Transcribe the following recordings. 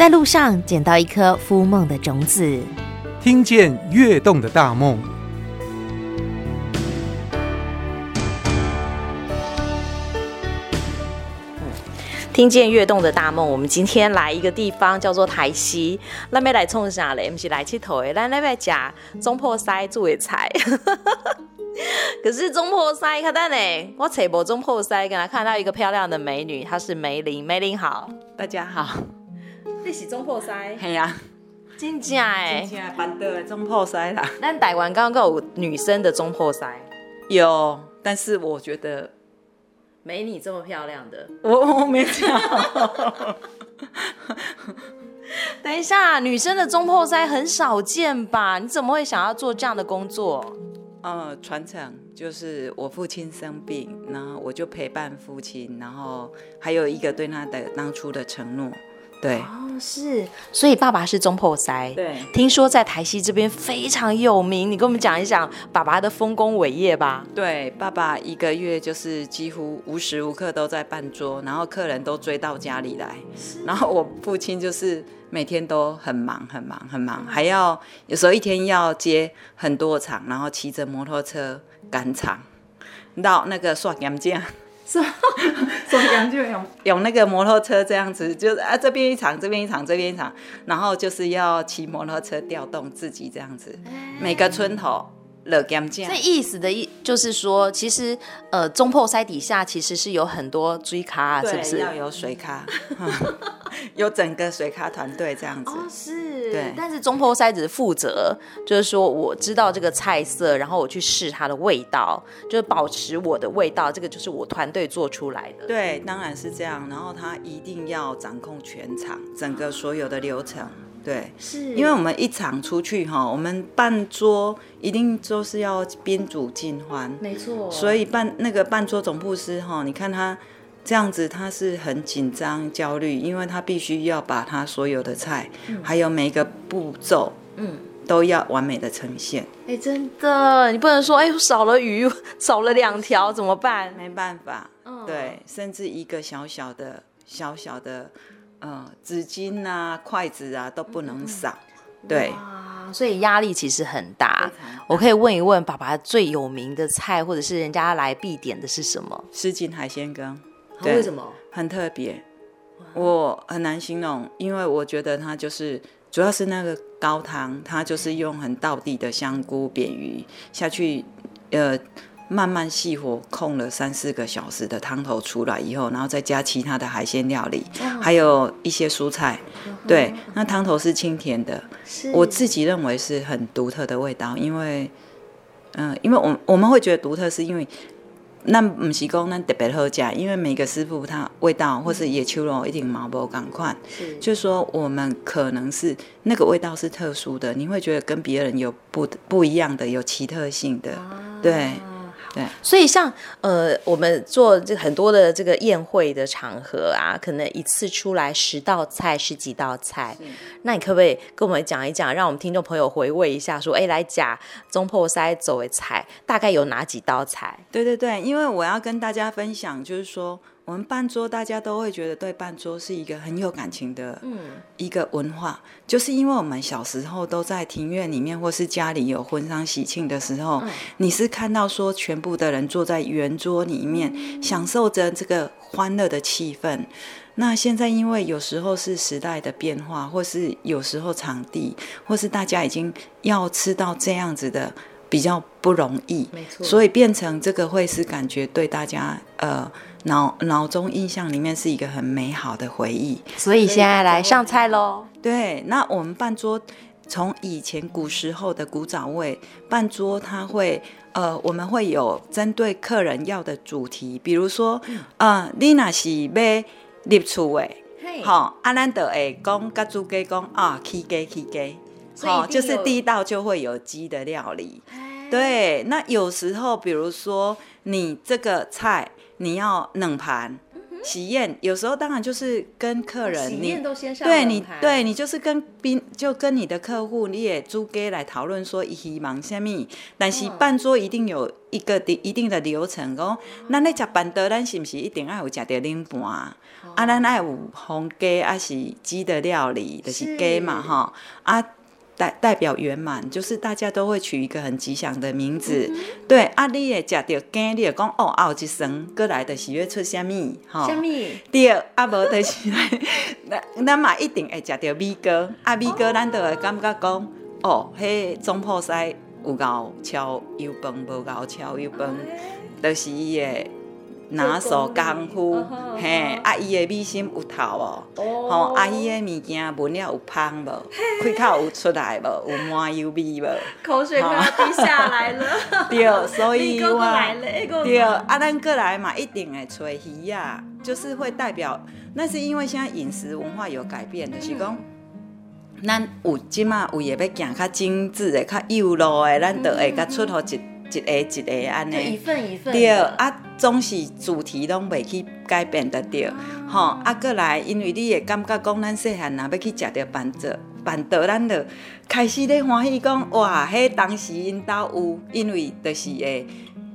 在路上捡到一颗孵梦的种子，听见跃动的大梦。听见跃动的大梦，我们今天来一个地方叫做台西，那边来冲啥嘞？不是来佚佗的，来那边夹中破塞做的菜。可是中破塞，看到呢，我找无中破塞，跟他看到一个漂亮的美女，她是梅林，梅林好，大家好。你是中破塞？系啊，真正哎，真正办的中破塞啦。但台湾刚刚有女生的中破塞，有，但是我觉得没你这么漂亮的。我我没讲。等一下，女生的中破塞很少见吧？你怎么会想要做这样的工作？呃，传承就是我父亲生病，然后我就陪伴父亲，然后还有一个对他的当初的承诺。对哦，是，所以爸爸是中破塞。对，听说在台西这边非常有名，你跟我们讲一讲爸爸的丰功伟业吧。对，爸爸一个月就是几乎无时无刻都在办桌，然后客人都追到家里来。然后我父亲就是每天都很忙很忙很忙，还要有时候一天要接很多场，然后骑着摩托车赶场到那个刷盐酱。所以就用用那个摩托车这样子，就是啊这边一场，这边一场，这边一场，然后就是要骑摩托车调动自己这样子，每个村头。乐甘酱，这意思的意就是说，其实呃，中破塞底下其实是有很多追咖，是不是？要有水咖，有整个水咖团队这样子。哦，是。对。但是中破塞只是负责，就是说我知道这个菜色，然后我去试它的味道，就是保持我的味道，这个就是我团队做出来的。对，当然是这样。然后他一定要掌控全场，整个所有的流程。对，是因为我们一场出去哈，我们半桌一定都是要宾主尽欢，没错。所以半那个半桌总铺师哈，你看他这样子，他是很紧张焦虑，因为他必须要把他所有的菜，嗯、还有每一个步骤，嗯，都要完美的呈现。哎、欸，真的，你不能说哎、欸，少了鱼，少了两条怎么办？没办法，嗯，对，甚至一个小小的小小的。嗯，纸巾啊、筷子啊都不能少，嗯、对，所以压力其实很大。我可以问一问爸爸最有名的菜，或者是人家来必点的是什么？什锦海鲜羹，对，为什么？很特别，我很难形容，因为我觉得它就是主要是那个高汤，它就是用很道地的香菇、扁鱼下去，呃。慢慢细火控了三四个小时的汤头出来以后，然后再加其他的海鲜料理，还有一些蔬菜。对，那汤头是清甜的，我自己认为是很独特的味道。因为，嗯、呃，因为我我们会觉得独特，是因为那不是讲那特别好吃，因为每个师傅他味道或是野秋肉一定毛不赶快，就是说我们可能是那个味道是特殊的，你会觉得跟别人有不不一样的，有奇特性的，对。对，所以像呃，我们做这很多的这个宴会的场合啊，可能一次出来十道菜、十几道菜，那你可不可以跟我们讲一讲，让我们听众朋友回味一下，说，哎，来假中破塞走为菜，大概有哪几道菜？对对对，因为我要跟大家分享，就是说。我们办桌，大家都会觉得对办桌是一个很有感情的一个文化，嗯、就是因为我们小时候都在庭院里面，或是家里有婚丧喜庆的时候，嗯、你是看到说全部的人坐在圆桌里面，嗯、享受着这个欢乐的气氛。那现在因为有时候是时代的变化，或是有时候场地，或是大家已经要吃到这样子的比较不容易，没错，所以变成这个会是感觉对大家呃。脑脑中印象里面是一个很美好的回忆，所以现在来上菜喽。对，那我们半桌从以前古时候的古早味半桌，它会呃，我们会有针对客人要的主题，比如说，呃，你那是要立厝的，好，阿兰德诶，讲甲猪鸡讲啊，起鸡起鸡，好，就是第一道就会有鸡的料理。对，那有时候比如说你这个菜。你要冷盘喜宴，有时候当然就是跟客人，你对你对你就是跟宾就跟你的客户，你也租给来讨论说希望什么，但是办桌一定有一个的一定的流程哦。那那吃办桌，咱是不是一定要有吃着冷盘？啊，咱爱有红鸡，啊是鸡的料理，就是鸡嘛，哈啊。代代表圆满，就是大家都会取一个很吉祥的名字。嗯、对，啊，你会食到鸡，你会讲哦，奥一生过来的是要出什么？哈，什么？对，啊，无就是，咱咱嘛一定会食到米糕。啊，米糕咱就会感觉讲，哦，迄总铺师有熬超油饭，无熬超油饭，就是伊的。拿手功夫，嘿，啊伊的米心有透哦，吼，啊伊的物件闻了有香无，开口有出来无，有满油味无，口水快要滴下来了。对，所以我，对，啊咱过来嘛，一定会吹鱼呀，就是会代表，那是因为现在饮食文化有改变的，就是讲，咱有即马为了要行较精致的、较幼路的，咱就会较出好一。一个一个安尼，一份一份对啊，总是主题拢袂去改变得着，吼啊，过来，因为你会感觉讲，咱细汉若要去食着办桌，办桌，咱就开始咧欢喜讲，哇，迄当时因兜有，因为就是会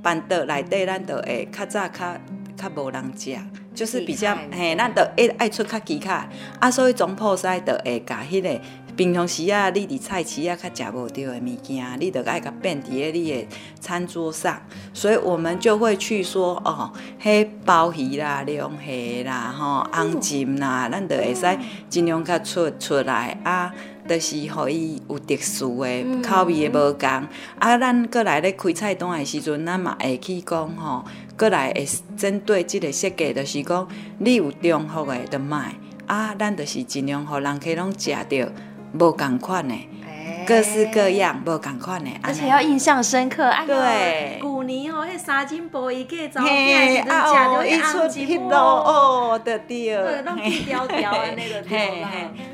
办桌内底，咱就会较早较较无人食，就是比较嘿，咱就爱爱出较奇卡，啊，所以总铺师就会甲迄个。平常时啊，你伫菜市啊，较食无着的物件，你着爱甲变伫咧你的餐桌上，所以我们就会去说哦，迄鲍鱼啦、龙虾啦、吼红鲟啦，咱着会使尽量较出出来啊，就是互伊有特殊的口味的无共。啊，咱过来咧开菜单的时阵，咱嘛会去讲吼，过来会针对即个设计，就是讲你有中福的就卖啊，咱就是尽量互人客拢食着。无共款的，各式各样，无共款的，而且要印象深刻。对，旧年哦，迄三金鲍鱼个照片，啊哦，一出迄啰哦，对对，对，拢去雕雕的那个对啦。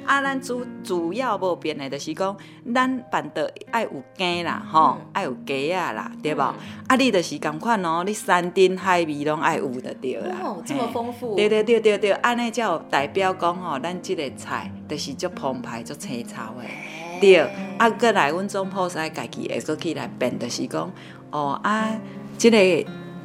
啊，咱主主要无变的，就是讲，咱办桌爱有鸡啦，吼，爱有鸡啊啦，对无？啊，你就是共款哦，你山珍海味拢爱有的对啦。哦，这么丰富。对对对对对，安尼才有代表讲吼，咱即个菜就是足澎湃足青草的。对，啊，过来阮总铺师家己会搁起来变，就是讲，哦啊，即个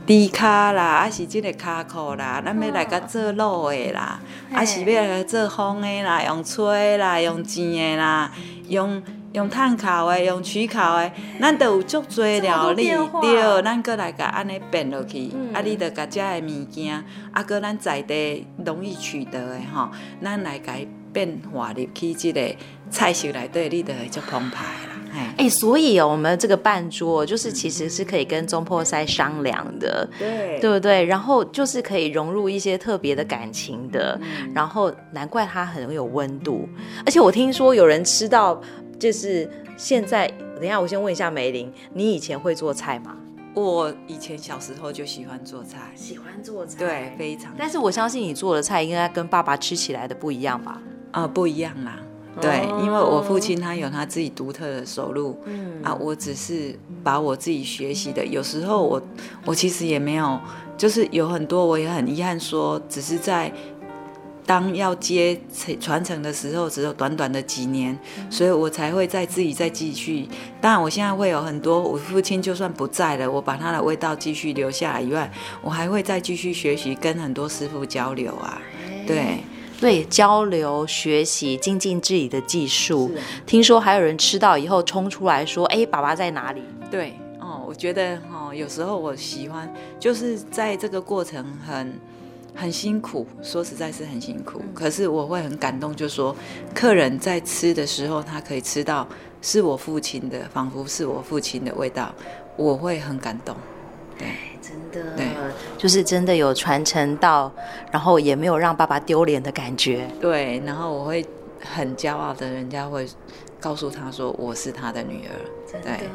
猪脚啦，啊是即个脚裤啦，咱要来个做卤的啦，啊是要来做风的啦，用吹啦，用煎的啦，用用炭烤的，用曲烤的，咱都有足多料理，对，咱过来个安尼变落去，嗯、啊，你着个遮的物件，啊，搁咱在地容易取得的吼，咱来个变化入去即个。菜色内底你着会足澎湃了，哎、欸，所以哦，我们这个办桌就是其实是可以跟中破塞商量的，对，对不对？然后就是可以融入一些特别的感情的，嗯、然后难怪它很有温度。而且我听说有人吃到，就是现在，等一下我先问一下梅林，你以前会做菜吗？我以前小时候就喜欢做菜，喜欢做菜，对，非常。但是我相信你做的菜应该跟爸爸吃起来的不一样吧？啊、呃，不一样啦。对，因为我父亲他有他自己独特的收入，嗯啊，我只是把我自己学习的，有时候我我其实也没有，就是有很多我也很遗憾说，只是在当要接传承的时候，只有短短的几年，所以我才会再自己再继续。当然，我现在会有很多，我父亲就算不在了，我把他的味道继续留下来以外，我还会再继续学习，跟很多师傅交流啊，对。对，交流学习精进自己的技术。啊、听说还有人吃到以后冲出来说：“哎，爸爸在哪里？”对，哦，我觉得哦，有时候我喜欢，就是在这个过程很很辛苦，说实在是很辛苦。嗯、可是我会很感动，就说客人在吃的时候，他可以吃到是我父亲的，仿佛是我父亲的味道，我会很感动。对。真的，对就是真的有传承到，然后也没有让爸爸丢脸的感觉。对，然后我会很骄傲的，人家会告诉他说我是他的女儿。对。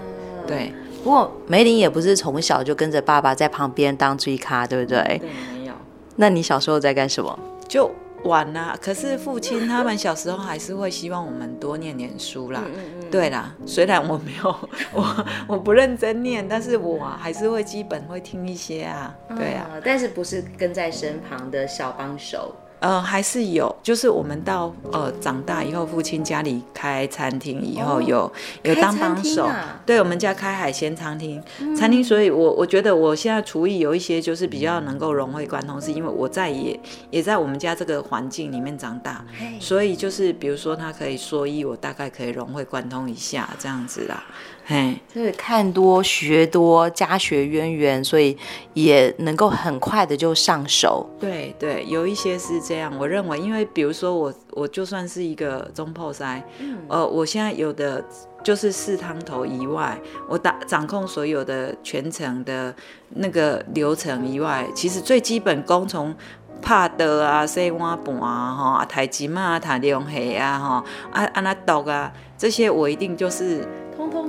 对不过梅林也不是从小就跟着爸爸在旁边当追咖，对不对？对，没有。那你小时候在干什么？就。晚啦，可是父亲他们小时候还是会希望我们多念念书啦。对啦，虽然我没有，我我不认真念，但是我还是会基本会听一些啊。对啊，但是不是跟在身旁的小帮手？呃，还是有，就是我们到呃长大以后，父亲家里开餐厅以后有，有、当帮手。啊、对，我们家开海鲜餐厅，嗯、餐厅，所以我我觉得我现在厨艺有一些就是比较能够融会贯通，是因为我在也也在我们家这个环境里面长大，所以就是比如说他可以说一，我大概可以融会贯通一下这样子啦。嘿，就是看多学多，家学渊源，所以也能够很快的就上手。对对，有一些是这样。我认为，因为比如说我，我就算是一个中破塞，嗯、呃，我现在有的就是四汤头以外，我打掌控所有的全程的那个流程以外，其实最基本功从拍的啊、洗碗盘啊、哈、台机嘛、弹龙虾啊、哈、啊啊那刀啊，这些我一定就是。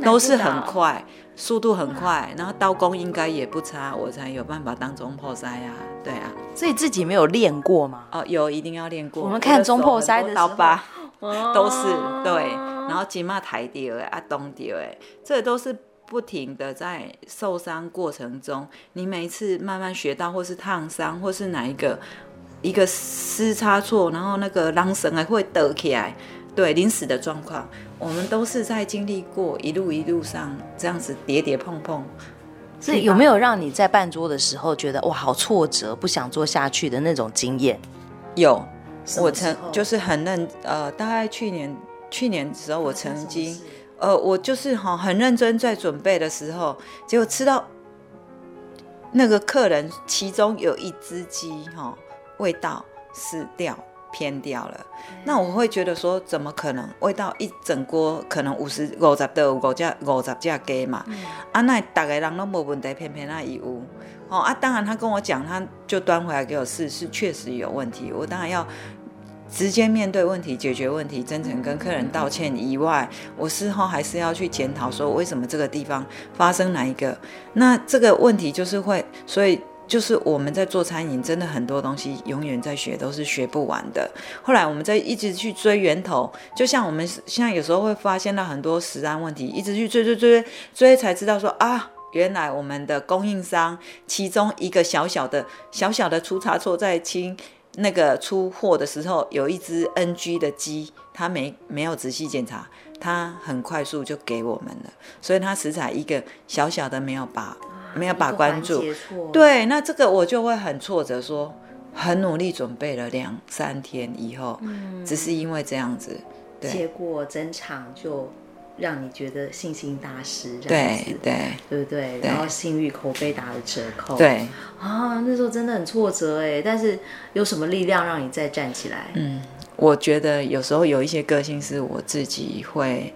都是很快，速度很快，然后刀工应该也不差，我才有办法当中破塞啊。对啊，所以自己没有练过吗？哦，有，一定要练过。我们看中破塞的刀疤，都是对，然后肩嘛抬掉哎，啊东掉哎，这都是不停的在受伤过程中，你每一次慢慢学到，或是烫伤，或是哪一个一个失差错，然后那个浪绳还会抖起来。对临死的状况，我们都是在经历过一路一路上这样子跌跌碰碰。所以有没有让你在办桌的时候觉得哇好挫折，不想做下去的那种经验？有，我曾就是很认呃，大概去年去年的时候，我曾经呃，我就是哈很认真在准备的时候，结果吃到那个客人其中有一只鸡哈味道死掉。偏掉了，那我会觉得说，怎么可能？味道一整锅可能五十五十的五只五十只鸡嘛，嗯、啊，那大概人都没问题，偏偏那一屋，哦啊，当然他跟我讲，他就端回来给我试，是确实有问题，我当然要直接面对问题，解决问题，真诚跟客人道歉以外，我事后还是要去检讨说，为什么这个地方发生哪一个？那这个问题就是会，所以。就是我们在做餐饮，真的很多东西永远在学，都是学不完的。后来我们在一直去追源头，就像我们现在有时候会发现到很多食安问题，一直去追追追追，才知道说啊，原来我们的供应商其中一个小小的小小的出差错，在清那个出货的时候，有一只 NG 的鸡，他没没有仔细检查，他很快速就给我们了，所以它食材一个小小的没有把。没有把关注，对，那这个我就会很挫折，说很努力准备了两三天以后，嗯，只是因为这样子，对，结果整场就让你觉得信心大失，对对，对不对？然后信誉口碑打了折扣，对。啊，那时候真的很挫折哎，但是有什么力量让你再站起来？嗯，我觉得有时候有一些个性是我自己会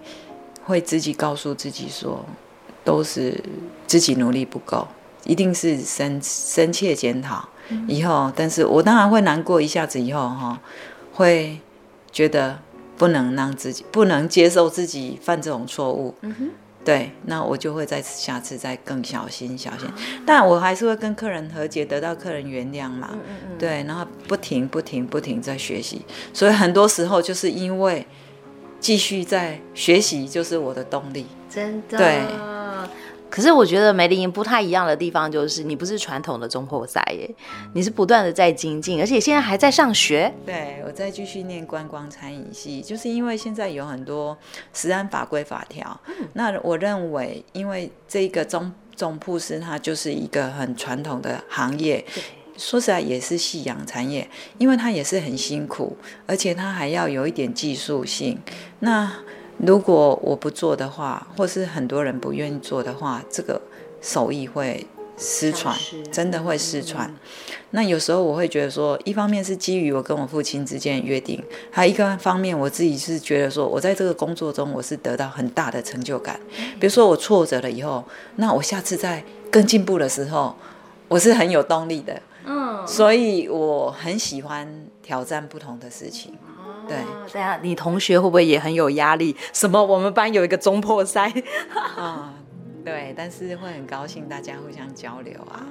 会自己告诉自己说。都是自己努力不够，一定是深深切检讨以后。但是我当然会难过一下子，以后哈，会觉得不能让自己不能接受自己犯这种错误。嗯哼，对，那我就会在下次再更小心小心。但我还是会跟客人和解，得到客人原谅嘛。嗯嗯，对，然后不停不停不停在学习，所以很多时候就是因为继续在学习，就是我的动力。真的。对。可是我觉得梅林不太一样的地方就是，你不是传统的中铺师耶，你是不断的在精进，而且现在还在上学。对，我在继续念观光餐饮系，就是因为现在有很多食安法规法条。嗯、那我认为，因为这个中中铺师它就是一个很传统的行业，说实在也是夕阳产业，因为它也是很辛苦，而且它还要有一点技术性。那如果我不做的话，或是很多人不愿意做的话，这个手艺会失传，真的会失传。嗯、那有时候我会觉得说，一方面是基于我跟我父亲之间的约定，还有一个方面我自己是觉得说，我在这个工作中我是得到很大的成就感。比如说我挫折了以后，那我下次在更进步的时候，我是很有动力的。嗯，所以我很喜欢挑战不同的事情。对，对啊，你同学会不会也很有压力？什么？我们班有一个中破塞啊，对，但是会很高兴大家互相交流啊。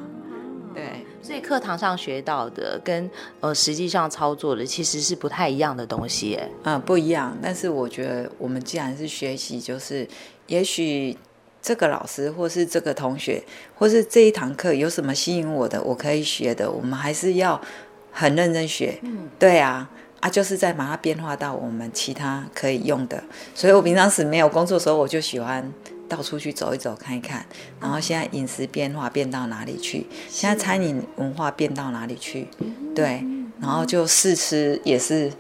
对，所以课堂上学到的跟呃实际上操作的其实是不太一样的东西。嗯，不一样。但是我觉得我们既然是学习，就是也许这个老师或是这个同学，或是这一堂课有什么吸引我的，我可以学的，我们还是要。很认真学。嗯，对啊，啊，就是在把它变化到我们其他可以用的。所以我平常时没有工作的时候，我就喜欢到处去走一走，看一看。然后现在饮食变化变到哪里去？现在餐饮文化变到哪里去？对，然后就试吃也是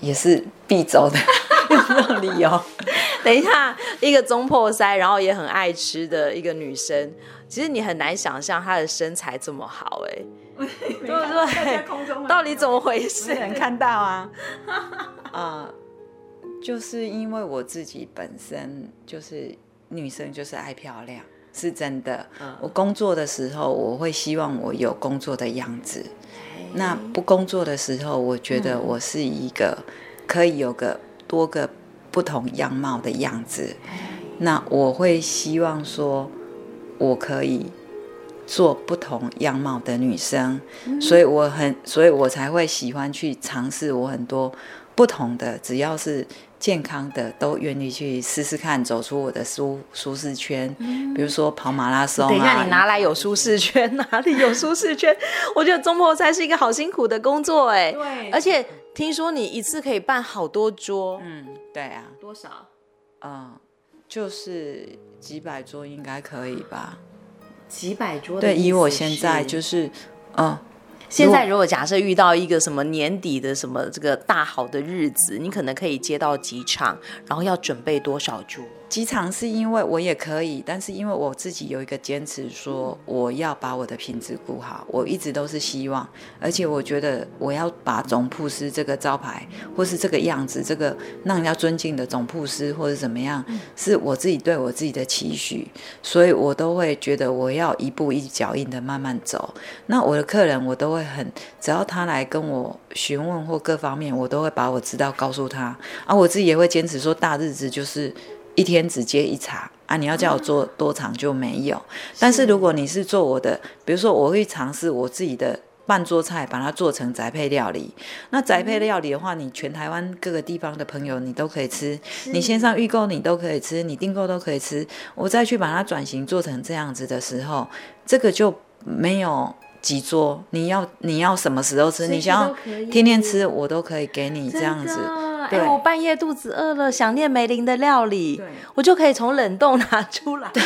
也是必走的理由。等一下，一个中破塞，然后也很爱吃的一个女生，其实你很难想象她的身材这么好，哎，对不对？到底怎么回事？能看到啊？啊、呃，就是因为我自己本身就是女生，就是爱漂亮，是真的。嗯、我工作的时候，我会希望我有工作的样子。那不工作的时候，我觉得我是一个可以有个多个。不同样貌的样子，那我会希望说，我可以做不同样貌的女生，所以我很，所以我才会喜欢去尝试我很多不同的，只要是健康的，都愿意去试试看，走出我的舒舒适圈。比如说跑马拉松啊。等一下，你拿来有舒适圈？哪里有舒适圈？我觉得中破菜是一个好辛苦的工作，哎，对，而且。听说你一次可以办好多桌，嗯，对啊，多少？嗯，就是几百桌应该可以吧？几百桌？对，以我现在就是，嗯。现在如果假设遇到一个什么年底的什么这个大好的日子，你可能可以接到几场，然后要准备多少桌？几场是因为我也可以，但是因为我自己有一个坚持，说我要把我的品质顾好。我一直都是希望，而且我觉得我要把总铺师这个招牌，或是这个样子，这个让人家尊敬的总铺师，或者怎么样，是我自己对我自己的期许，所以我都会觉得我要一步一脚印的慢慢走。那我的客人，我都会。很，只要他来跟我询问或各方面，我都会把我知道告诉他。啊，我自己也会坚持说，大日子就是一天只接一场啊。你要叫我做多场就没有。但是如果你是做我的，比如说我会尝试我自己的半桌菜，把它做成宅配料理。那宅配料理的话，你全台湾各个地方的朋友你都可以吃，你线上预购你都可以吃，你订购都可以吃。我再去把它转型做成这样子的时候，这个就没有。几桌？你要你要什么时候吃？你想要天天吃，我都可以给你这样子。哎，我半夜肚子饿了，想念梅林的料理，对我就可以从冷冻拿出来。对，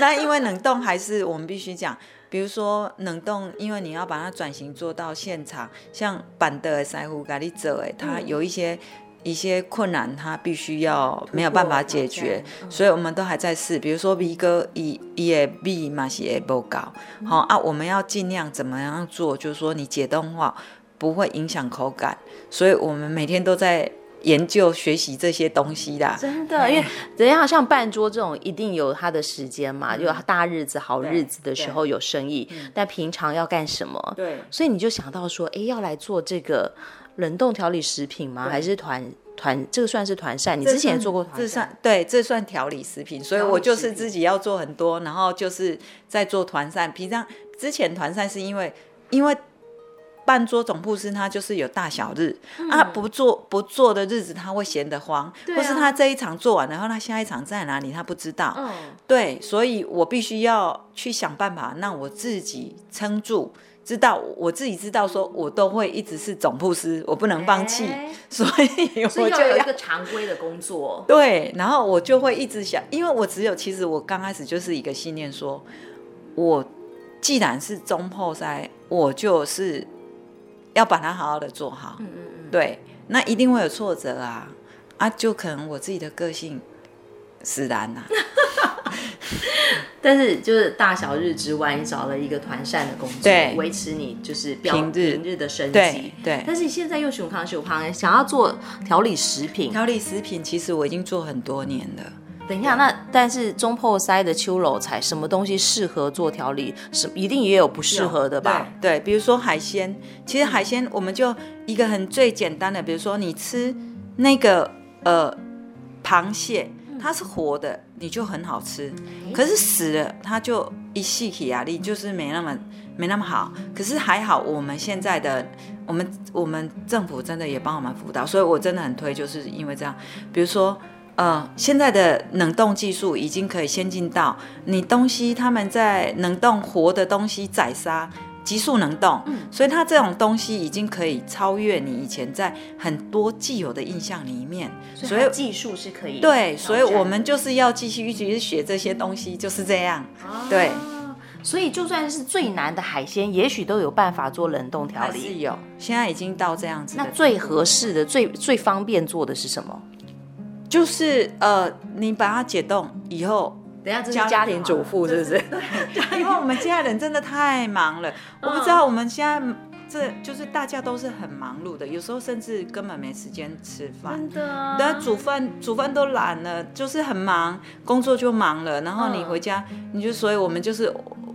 那因为冷冻还是我们必须讲，比如说冷冻，因为你要把它转型做到现场，像板的师傅给你做，哎，它有一些。一些困难，他必须要没有办法解决，所以我们都还在试。比如说，V 哥一一也 B 嘛是也不高，好啊，我们要尽量怎么样做？就是说，你解冻化不会影响口感，所以我们每天都在研究学习这些东西的。真的，因为等一下像办桌这种，一定有他的时间嘛，就大日子、好日子的时候有生意，但平常要干什么？对，所以你就想到说，哎，要来做这个。冷冻调理食品吗？还是团团？这个算是团扇？你之前也做过团膳？这算对，这算调理食品。所以我就是自己要做很多，然后就是在做团扇。平常之前团扇是因为因为办桌总部师他就是有大小日、嗯、啊，不做不做的日子他会闲得慌，啊、或是他这一场做完，然后他下一场在哪里他不知道。嗯、对，所以我必须要去想办法让我自己撑住。知道我自己知道，说我都会一直是总铺师，我不能放弃，欸、所以我就有一个常规的工作。对，然后我就会一直想，因为我只有其实我刚开始就是一个信念说，说我既然是中破塞，我就是要把它好好的做好。嗯嗯嗯。对，那一定会有挫折啊啊，就可能我自己的个性使然呐、啊。但是就是大小日之外，你找了一个团膳的工作，维持你就是平日平日的生计。对，但是你现在又熊康熊康，想要做调理食品。调理食品其实我已经做很多年了。等一下，那但是中破塞的秋楼菜，什么东西适合做调理？是一定也有不适合的吧？对，对，比如说海鲜，其实海鲜我们就一个很最简单的，比如说你吃那个呃螃蟹。它是活的，你就很好吃。可是死了，它就一细体压力就是没那么没那么好。可是还好，我们现在的我们我们政府真的也帮我们辅导，所以我真的很推，就是因为这样。比如说，呃，现在的冷冻技术已经可以先进到你东西，他们在冷冻活的东西宰杀。急速冷冻，嗯、所以它这种东西已经可以超越你以前在很多既有的印象里面，所以技术是可以对，所以我们就是要继续一直学这些东西，就是这样，啊、对。所以就算是最难的海鲜，也许都有办法做冷冻调理。是有，现在已经到这样子。那最合适的、最最方便做的是什么？就是呃，你把它解冻以后，等下这是家庭主妇是不是？因为我们家人真的太忙了，我不知道我们现在这就是大家都是很忙碌的，有时候甚至根本没时间吃饭。真的。等下煮饭煮饭都懒了，就是很忙，工作就忙了，然后你回家你就，所以我们就是。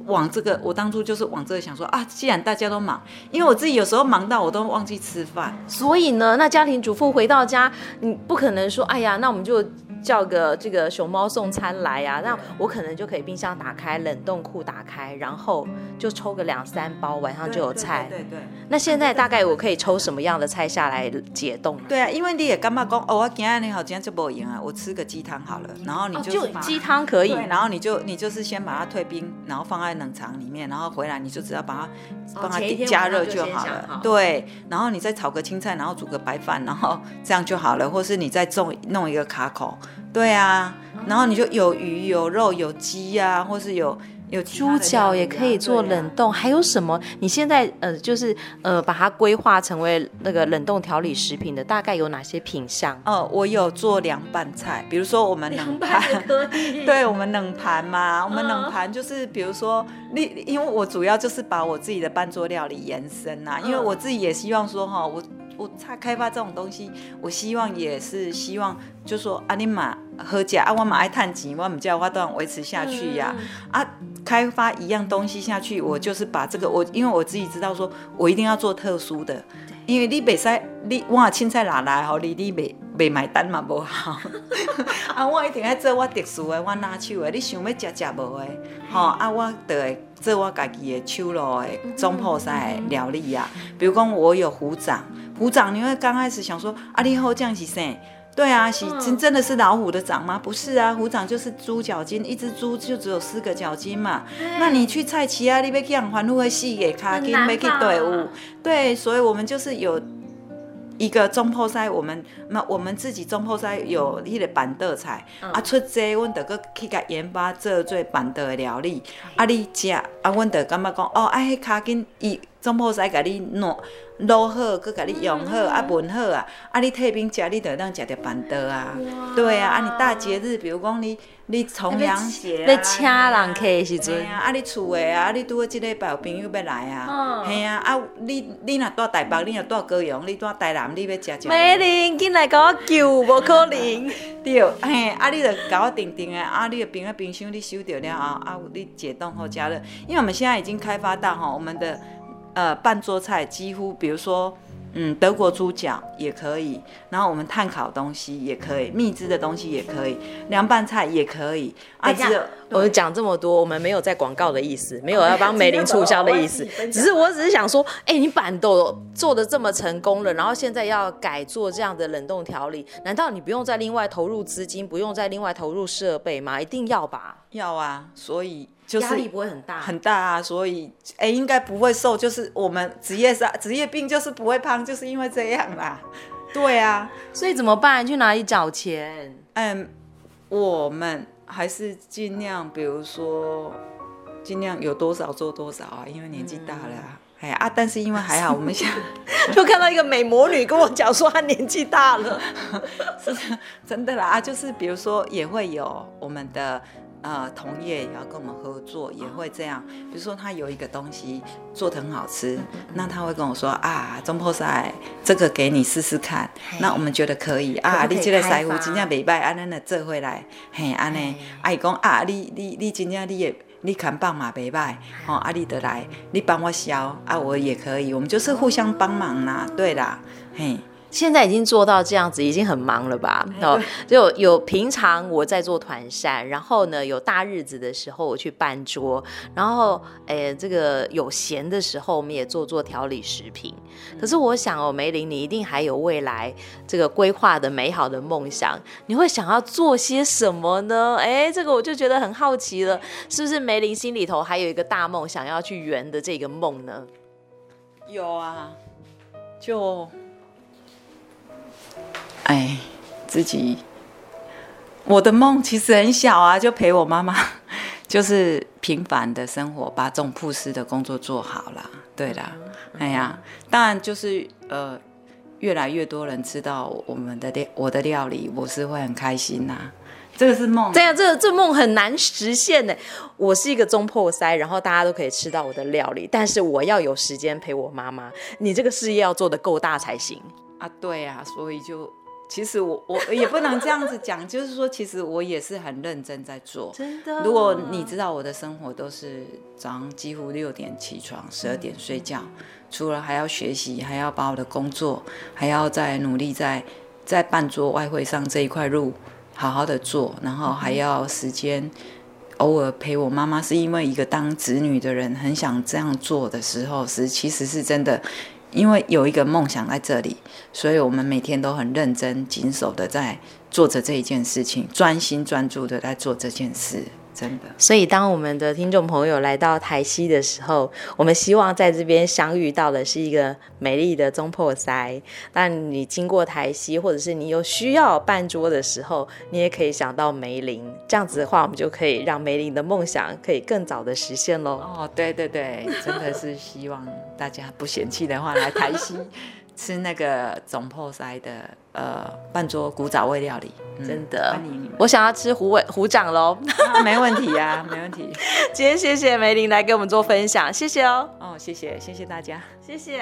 往这个，我当初就是往这个想说啊，既然大家都忙，因为我自己有时候忙到我都忘记吃饭，所以呢，那家庭主妇回到家，你不可能说，哎呀，那我们就。叫个这个熊猫送餐来呀、啊，那我可能就可以冰箱打开，冷冻库打开，然后就抽个两三包，晚上就有菜。对对，对，对。那现在大概我可以抽什么样的菜下来解冻？对啊，因为你也干嘛讲哦，我今天你好，今天就不赢啊，我吃个鸡汤好了，然后你就，鸡汤可以，然后你就你就是先把它退冰，然后放在冷藏里面，然后回来你就只要把它帮它加热就好了。好对，然后你再炒个青菜，然后煮个白饭，然后这样就好了，或是你再种弄一个卡口。对啊，然后你就有鱼有肉有鸡呀、啊，或是有有猪脚也可以做冷冻，啊、还有什么？你现在呃就是呃把它规划成为那个冷冻调理食品的，大概有哪些品项？哦，我有做凉拌菜，比如说我们冷盘，对，我们冷盘嘛，我们冷盘就是比如说你，因为我主要就是把我自己的半桌料理延伸呐、啊，因为我自己也希望说哈我。我才开发这种东西，我希望也是希望，就说啊，你嘛喝假啊，我嘛爱探钱，我唔叫我都要维持下去呀、啊。嗯、啊，开发一样东西下去，我就是把这个我，因为我自己知道说，我一定要做特殊的，因为你袂使你我凊彩拿来吼，你你袂袂买单嘛不好。啊，我一定要做我特殊的，我拿手的，你想要食食无的，吼啊，我就会做我家己的手路的总铺师的料理、啊。比如讲，我有虎掌。虎掌，你会刚开始想说啊，你好，这样是谁？对啊，是真真的是老虎的掌吗？不是啊，虎掌就是猪脚筋，一只猪就只有四个脚筋嘛。那你去菜市啊，你要去养环路会细给卡筋，没去队伍。对，所以我们就是有一个中铺师，我们那我们自己中铺师有迄个板凳菜啊，出这我们得个去个研发做做板凳的料理啊，你吃啊，我得感觉讲哦，哎，卡筋伊中铺师甲你弄。卤好，佮甲你用好，啊焖好啊，啊你退冰食，你就当食着办桌啊。对啊，啊你大节日，比如讲你你重阳节啊，你请人客的时阵，啊你厝的啊，你拄好即礼拜有朋友要来啊，嘿啊，啊你你若住台北，你若住高雄，你住台南，你要食食。美玲，进来甲我救，无可能。对，嘿，啊你着甲我定定的，啊你着冰啊冰箱，你收着了后，啊你解冻后加热，因为我们现在已经开发到吼，我们的。呃，半桌菜几乎，比如说，嗯，德国猪脚也可以，然后我们炭烤东西也可以，蜜汁的东西也可以，凉拌菜也可以。啊，只有我们讲这么多，我们没有在广告的意思，没有要帮梅林促销的意思，只是我只是想说，哎，你板豆做的这么成功了，然后现在要改做这样的冷冻调理，难道你不用再另外投入资金，不用再另外投入设备吗？一定要吧？要啊，所以。就是压力不会很大，很大啊，所以哎、欸，应该不会瘦。就是我们职业上职业病就是不会胖，就是因为这样啦。对啊，所以怎么办？去哪里找钱？嗯，我们还是尽量，比如说尽量有多少做多少啊，因为年纪大了啊。哎、嗯、啊，但是因为还好，我们现在 就看到一个美魔女跟我讲说她年纪大了，是真的啦啊，就是比如说也会有我们的。呃，同业也要跟我们合作，也会这样。比如说，他有一个东西做的很好吃，那他会跟我说啊，总铺师，这个给你试试看。那我们觉得可以啊，你这个师傅真正袂歹，安尼做回来，嘿，安尼，阿姨讲啊，你你你真正你也你看棒嘛袂歹，吼，啊，你得来，你帮我削，啊，我也可以，我们就是互相帮忙啦，对啦，嘿。现在已经做到这样子，已经很忙了吧？哦，就有平常我在做团扇，然后呢，有大日子的时候我去办桌，然后诶，这个有闲的时候我们也做做调理食品。可是我想哦，梅林，你一定还有未来这个规划的美好的梦想，你会想要做些什么呢？哎，这个我就觉得很好奇了，是不是梅林心里头还有一个大梦想要去圆的这个梦呢？有啊，就。哎，自己，我的梦其实很小啊，就陪我妈妈，就是平凡的生活，把总铺师的工作做好了。对啦，哎呀，当然就是呃，越来越多人知道我们的料，我的料理，我是会很开心呐、啊。这个是梦，对呀，这个这梦很难实现呢。我是一个中破塞，然后大家都可以吃到我的料理，但是我要有时间陪我妈妈。你这个事业要做得够大才行啊。对啊，所以就。其实我我也不能这样子讲，就是说，其实我也是很认真在做。真的，如果你知道我的生活都是早上几乎六点起床，十二点睡觉，除了还要学习，还要把我的工作，还要再努力在在办桌外汇上这一块路好好的做，然后还要时间偶尔陪我妈妈，是因为一个当子女的人很想这样做的时候，是其实是真的。因为有一个梦想在这里，所以我们每天都很认真、谨守的在做着这一件事情，专心专注的在做这件事。真的，所以当我们的听众朋友来到台西的时候，我们希望在这边相遇到的是一个美丽的中破塞。但你经过台西，或者是你有需要办桌的时候，你也可以想到梅林。这样子的话，我们就可以让梅林的梦想可以更早的实现喽。哦，对对对，真的是希望大家不嫌弃的话来台西。吃那个总破塞的呃半桌古早味料理，嗯、真的，我想要吃虎尾虎掌喽，啊，没问题呀，没问题。今天谢谢梅林来给我们做分享，谢谢哦。哦，谢谢，谢谢大家，谢谢。